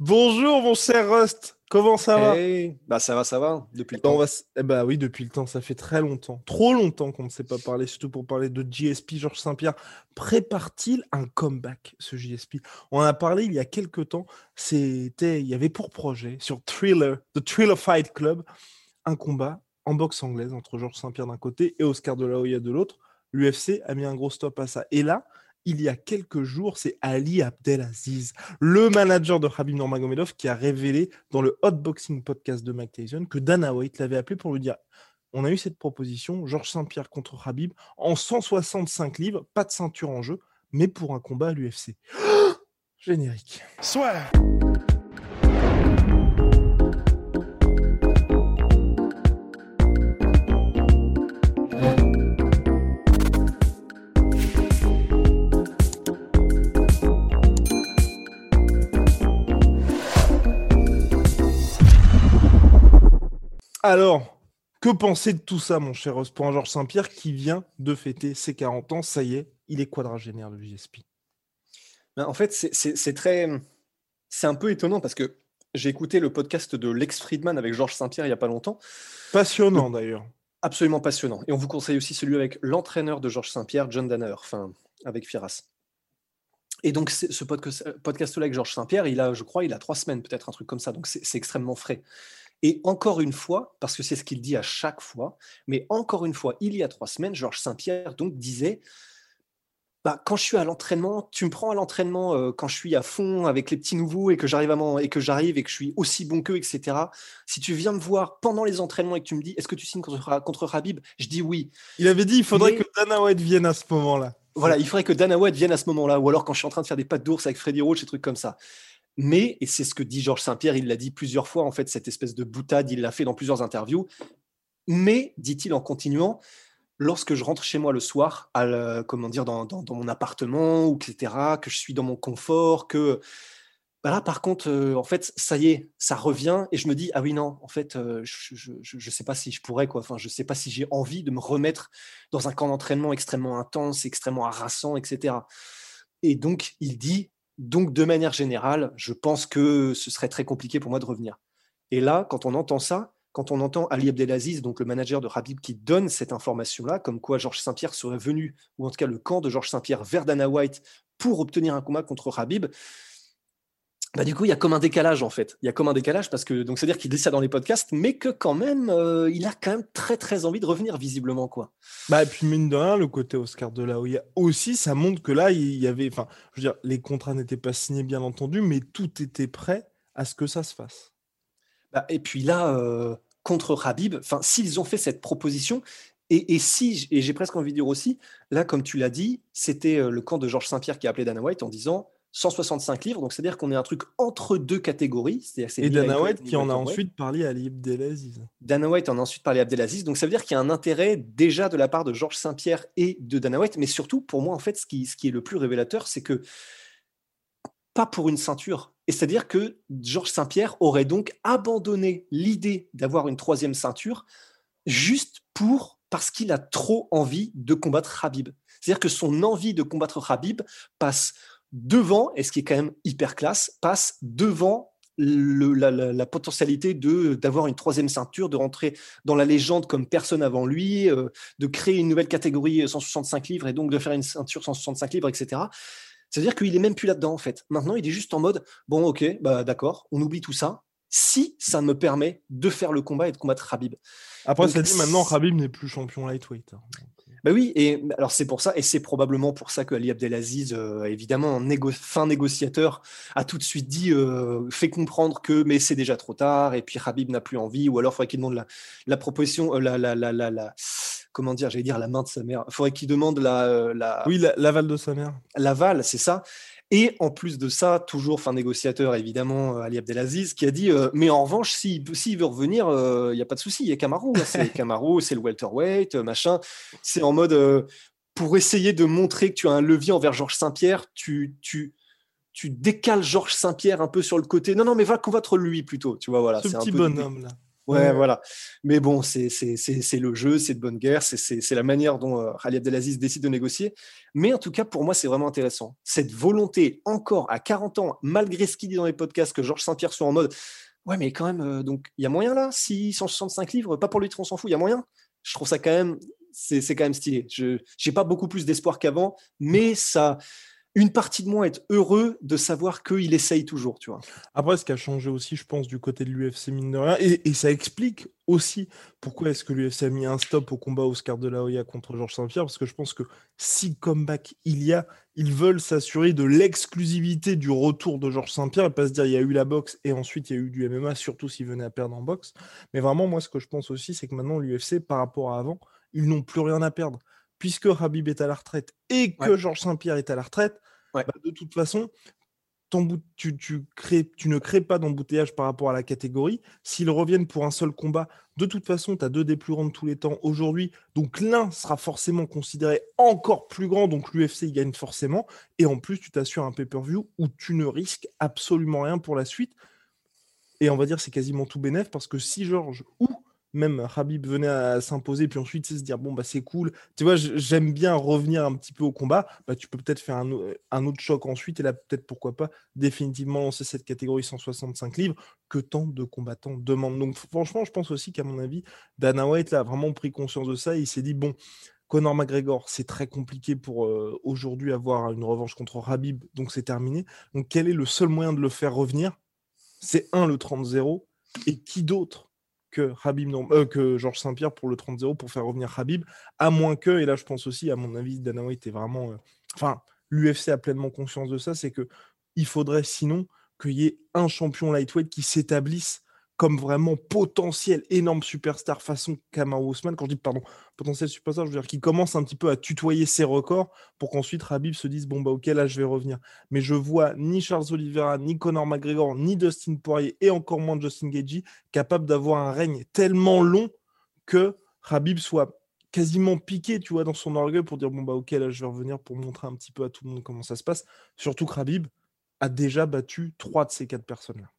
Bonjour mon cher Rust, comment ça va? Hey, bah ça va, ça va, depuis le Eh on temps. va eh ben oui, depuis le temps, ça fait très longtemps, trop longtemps qu'on ne s'est pas parlé, surtout pour parler de JSP. Georges Saint-Pierre prépare-t-il un comeback, ce JSP On en a parlé il y a quelques temps. C'était, il y avait pour projet sur Thriller, The Thriller Fight Club, un combat en boxe anglaise entre Georges Saint-Pierre d'un côté et Oscar de la Hoya de l'autre. L'UFC a mis un gros stop à ça. Et là, il y a quelques jours, c'est Ali Abdelaziz, le manager de Khabib Nurmagomedov, qui a révélé dans le Hot Boxing podcast de Mike Tyson que Dana White l'avait appelé pour lui dire on a eu cette proposition, Georges Saint-Pierre contre Khabib, en 165 livres, pas de ceinture en jeu, mais pour un combat à l'UFC. Générique. Alors, que penser de tout ça, mon cher Os, pour un Georges Saint-Pierre qui vient de fêter ses 40 ans? Ça y est, il est quadragénaire, le JSP. Ben, en fait, c'est très. C'est un peu étonnant parce que j'ai écouté le podcast de Lex Friedman avec Georges Saint-Pierre il n'y a pas longtemps. Passionnant, d'ailleurs. Absolument passionnant. Et on vous conseille aussi celui avec l'entraîneur de Georges Saint-Pierre, John Danner, enfin, avec Firas. Et donc, ce podca- podcast-là avec Georges Saint-Pierre, il a, je crois, il a trois semaines, peut-être un truc comme ça. Donc, c'est extrêmement frais. Et encore une fois, parce que c'est ce qu'il dit à chaque fois, mais encore une fois, il y a trois semaines, Georges Saint-Pierre donc disait bah, quand je suis à l'entraînement, tu me prends à l'entraînement euh, quand je suis à fond avec les petits nouveaux et que j'arrive à et que j'arrive et que je suis aussi bon qu'eux, etc. Si tu viens me voir pendant les entraînements et que tu me dis est-ce que tu signes contre, contre Habib, je dis oui. Il avait dit il faudrait Mais- que Dana White vienne à ce moment-là. Voilà, il faudrait que Dana White vienne à ce moment-là, ou alors quand je suis en train de faire des pattes d'ours avec Freddy Roach, des trucs comme ça. Mais, et c'est ce que dit Georges Saint-Pierre, il l'a dit plusieurs fois, en fait, cette espèce de boutade, il l'a fait dans plusieurs interviews. Mais, dit-il en continuant, lorsque je rentre chez moi le soir, à comment dire, dans, mon appartement, etc., que je suis dans mon confort, que bah là, par contre, euh, en fait, ça y est, ça revient, et je me dis, ah oui, non, en fait, euh, je ne sais pas si je pourrais, quoi. Enfin, je sais pas si j'ai envie de me remettre dans un camp d'entraînement extrêmement intense, extrêmement harassant, etc. Et donc, il dit, donc, de manière générale, je pense que ce serait très compliqué pour moi de revenir. Et là, quand on entend ça, quand on entend Ali Abdelaziz, donc le manager de Habib, qui donne cette information-là, comme quoi Georges Saint-Pierre serait venu, ou en tout cas le camp de Georges Saint-Pierre vers Dana White pour obtenir un combat contre Habib, bah du coup, il y a comme un décalage en fait. Il y a comme un décalage parce que donc c'est-à-dire qu'il dit ça dans les podcasts, mais que quand même, euh, il a quand même très très envie de revenir visiblement quoi. Bah, et puis mine de rien, le côté Oscar de la Hoya aussi, ça montre que là, il y avait. Enfin, je veux dire, les contrats n'étaient pas signés, bien entendu, mais tout était prêt à ce que ça se fasse. Bah, et puis là, euh, contre Habib, enfin, s'ils ont fait cette proposition, et, et si, et j'ai presque envie de dire aussi, là, comme tu l'as dit, c'était euh, le camp de Georges Saint-Pierre qui a appelé Dana White en disant 165 livres, donc c'est-à-dire qu'on est un truc entre deux catégories. c'est Et Dana White qui en a ensuite parlé à Abdelaziz. Dana White en a ensuite parlé à Abdelaziz. Donc ça veut dire qu'il y a un intérêt déjà de la part de Georges Saint-Pierre et de Dana White. Mais surtout, pour moi, en fait, ce qui, ce qui est le plus révélateur, c'est que pas pour une ceinture. Et c'est-à-dire que Georges Saint-Pierre aurait donc abandonné l'idée d'avoir une troisième ceinture juste pour parce qu'il a trop envie de combattre Habib. C'est-à-dire que son envie de combattre Habib passe devant, et ce qui est quand même hyper classe, passe devant le- la, la- la potentialité de d'avoir une troisième ceinture, de rentrer dans la légende comme personne avant lui, euh, de créer une nouvelle catégorie 165 livres et donc de faire une ceinture 165 livres, etc. C'est-à-dire qu'il est même plus là-dedans en fait. Maintenant, il est juste en mode bon, ok, bah d'accord, on oublie tout ça. Si ça me permet de faire le combat et de combattre Habib. Après, Donc, ça dit maintenant, Khabib n'est plus champion lightweight. hein. Bah oui, et alors c'est pour ça, et c'est probablement pour ça que Ali Abdelaziz, euh, évidemment, en négo- fin négociateur, a tout de suite dit, euh, fait comprendre que mais c'est déjà trop tard, et puis Habib n'a plus envie, ou alors il faudrait qu'il demande la, la proposition, euh, la, la, la, la, la- comment dire, j'allais dire la main de sa mère, il faudrait qu'il demande la, la, Oui, la- l'aval de sa mère. l'aval, c'est ça. Et en plus de ça, toujours fin négociateur, évidemment, euh, Ali Abdelaziz, qui a dit euh, Mais en revanche, s'il veut revenir, il euh, n'y a pas de souci, il y a Kamaru. C'est Kamaru, c'est le welterweight, machin. C'est en mode pour essayer de montrer que tu as un levier envers Georges Saint-Pierre, tu, tu, tu décales Georges Saint-Pierre un peu sur le côté. Non, non, mais va combattre lui plutôt. Tu vois, voilà. Ce petit bonhomme là. Ouais, voilà. Mais bon, c'est le jeu, c'est de bonne guerre, c'est la manière dont euh, Ali Abdelaziz décide de négocier. Mais en tout cas, pour moi, c'est vraiment intéressant. Cette volonté, encore à 40 ans, malgré ce qu'il dit dans les podcasts, que Georges Saint-Pierre soit en mode Ouais, mais quand même, euh, donc il y a moyen là 665 livres, pas pour lui, on s'en fout, il y a moyen? Je trouve ça quand même, c'est quand même stylé. Je n'ai pas beaucoup plus d'espoir qu'avant, mais ça une partie de moi est heureux de savoir qu'il essaye toujours, tu vois. Après, ce qui a changé aussi, je pense, du côté de l'UFC, mine de rien, et, ça explique aussi pourquoi est-ce que l'UFC a mis un stop au combat Oscar de la Hoya contre Georges Saint-Pierre, parce que je pense que si comeback il y a, ils veulent s'assurer de l'exclusivité du retour de Georges Saint-Pierre et pas se dire il y a eu la boxe et ensuite il y a eu du MMA, surtout s'il venait à perdre en boxe. Mais vraiment, moi, ce que je pense aussi, c'est que maintenant, l'UFC, par rapport à avant, ils n'ont plus rien à perdre puisque Habib est à la retraite et que Georges Saint-Pierre est à la retraite, bah, de toute façon, tu, ne crées pas d'embouteillage par rapport à la catégorie. S'ils reviennent pour un seul combat, de toute façon, tu as deux des plus grands tous les temps aujourd'hui. Donc l'un sera forcément considéré encore plus grand. Donc l'UFC gagne forcément. Et en plus, tu t'assures un pay-per-view où tu ne risques absolument rien pour la suite. Et on va dire c'est quasiment tout bénéf parce que si Georges ou même Habib venait à s'imposer, puis ensuite se dire bon bah c'est cool, tu vois, j'aime bien revenir un petit peu au combat, bah tu peux peut-être faire un, autre choc ensuite, et là peut-être pourquoi pas définitivement lancer cette catégorie 165 livres que tant de combattants demandent. Donc franchement, je pense aussi qu'à mon avis, Dana White a vraiment pris conscience de ça, et il s'est dit bon. Conor McGregor, c'est très compliqué pour euh, aujourd'hui avoir une revanche contre Habib, donc c'est terminé. Donc quel est le seul moyen de le faire revenir? C'est un, le 30-0, et qui d'autre? Euh, que Georges Saint-Pierre pour le 30-0 pour faire revenir Habib, à moins que, et là je pense aussi, à mon avis, Dana White vraiment. Euh, enfin, l'UFC a pleinement conscience de ça, c'est que il faudrait sinon qu'il y ait un champion lightweight qui s'établisse comme vraiment potentiel énorme superstar façon Kamaru Usman. Quand je dis pardon, potentiel superstar, je veux dire qu'il commence un petit peu à tutoyer ses records pour qu'ensuite Rabib se dise bon bah ok là je vais revenir. Mais je vois ni Charles Oliveira, ni Conor McGregor, ni Dustin Poirier et encore moins Justin Gagey capable d'avoir un règne tellement long que Rabib soit quasiment piqué, tu vois, dans son orgueil pour dire bon bah ok là je vais revenir pour montrer un petit peu à tout le monde comment ça se passe. Surtout que Rabib a déjà battu trois de ces quatre personnes là.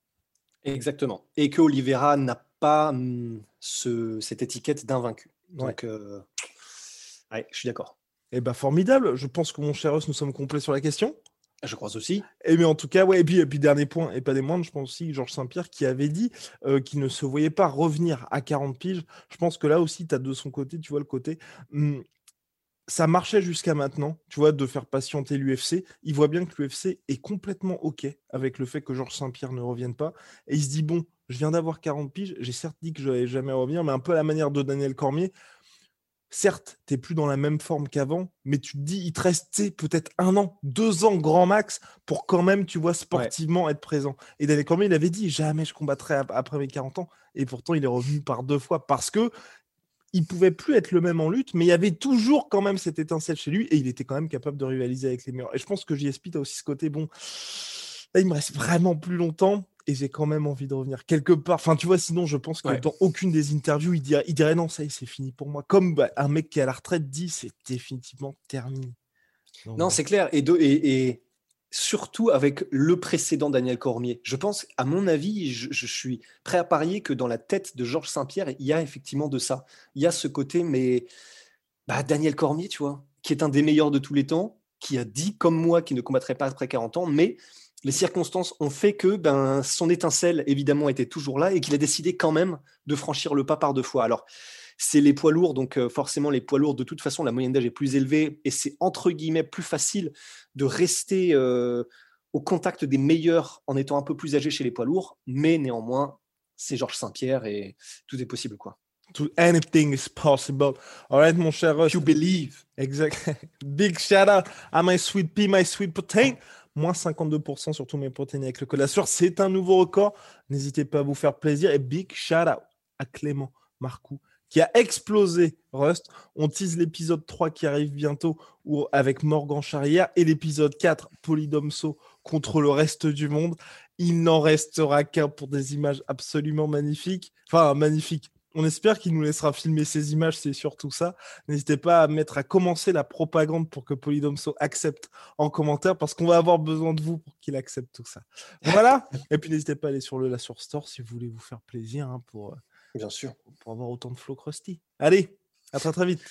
Exactement. Et que Oliveira n'a pas mmh, ce, cette étiquette d'invaincu. Donc, euh, je suis d'accord. Eh ben formidable. Je pense que mon cher Ross, nous sommes complets sur la question. Je crois aussi. Et eh, mais en tout cas, ouais. Et puis, et puis dernier point, et pas des moindres, je pense aussi Georges Saint-Pierre qui avait dit euh, qu'il ne se voyait pas revenir à 40 piges. Je pense que là aussi, tu as de son côté, tu vois le côté. Mmh, ça marchait jusqu'à maintenant, tu vois, de faire patienter l'UFC. Il voit bien que l'UFC est complètement OK avec le fait que Georges Saint-Pierre ne revienne pas. Et il se dit, bon, je viens d'avoir 40 piges, j'ai certes dit que je n'allais jamais revenir, mais un peu à la manière de Daniel Cormier. Certes, tu n'es plus dans la même forme qu'avant, mais tu te dis, il te reste peut-être un an, deux ans grand max pour quand même, tu vois, sportivement être présent. Et Daniel Cormier, il avait dit, jamais je combattrai après mes 40 ans. Et pourtant, il est revenu par deux fois parce que il pouvait plus être le même en lutte, mais il y avait toujours quand même cette étincelle chez lui et il était quand même capable de rivaliser avec les meilleurs. Et je pense que JSP a aussi ce côté, bon, là, il me reste vraiment plus longtemps et j'ai quand même envie de revenir quelque part. Enfin, tu vois, sinon, je pense que dans aucune des interviews, il dirait, il dirait non, ça y est, c'est fini pour moi. Comme bah, un mec qui est à la retraite dit, c'est définitivement terminé. non, c'est clair. Et, et, surtout avec le précédent Daniel Cormier. Je pense, à mon avis, je, suis prêt à parier que dans la tête de Georges Saint-Pierre, il y a effectivement de ça. Il y a ce côté, mais bah, Daniel Cormier, tu vois, qui est un des meilleurs de tous les temps, qui a dit, comme moi, qu'il ne combattrait pas après 40 ans, mais les circonstances ont fait que ben, son étincelle, évidemment, était toujours là et qu'il a décidé quand même de franchir le pas par deux fois. Alors, c'est les poids lourds, donc euh, forcément les poids lourds, de toute façon, la moyenne d'âge est plus élevée et c'est entre guillemets plus facile de rester euh, au contact des meilleurs en étant un peu plus âgé chez les poids lourds, mais néanmoins, c'est Georges Saint-Pierre et tout est possible, quoi. anything is possible. All right, mon cher You believe. Exact. Big shout out à my sweet pea, my sweet protein. Moins 52% sur tous mes protéines avec le code C'est un nouveau record. N'hésitez pas à vous faire plaisir. Et big shout out à Clément Marcoux qui a explosé Rust. On tease l'épisode 3 qui arrive bientôt avec Morgan Charrière et l'épisode 4, Polydomso contre le reste du monde. Il n'en restera qu'un pour des images absolument magnifiques. Enfin, magnifiques. On espère qu'il nous laissera filmer ces images, c'est surtout ça. N'hésitez pas à mettre à commencer la propagande pour que Polydomso accepte en commentaire, parce qu'on va avoir besoin de vous pour qu'il accepte tout ça. Voilà. Et puis n'hésitez pas à aller sur le La sur Store si vous voulez vous faire plaisir hein, pour, Bien sûr. pour avoir autant de flow crusty. Allez, à très très vite.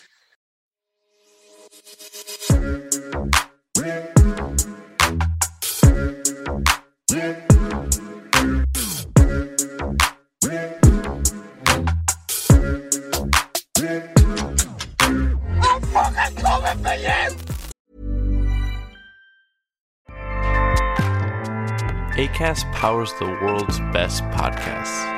ACAST powers the world's best podcasts.